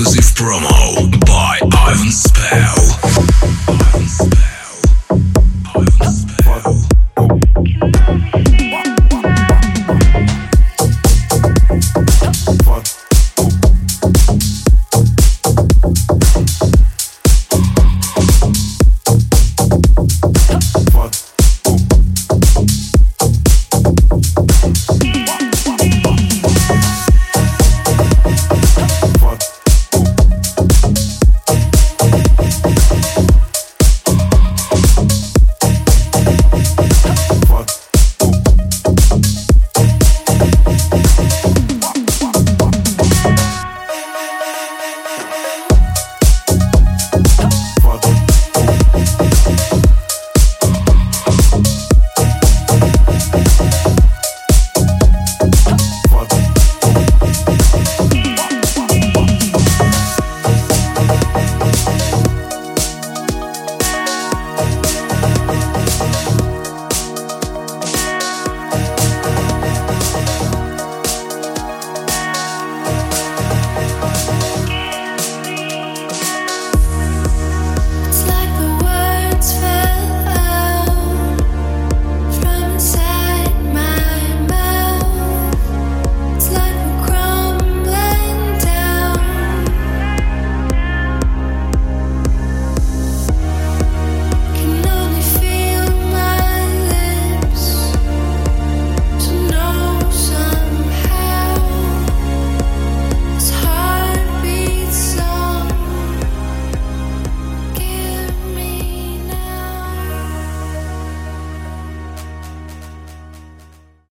Exclusive promo by Ivan Spell.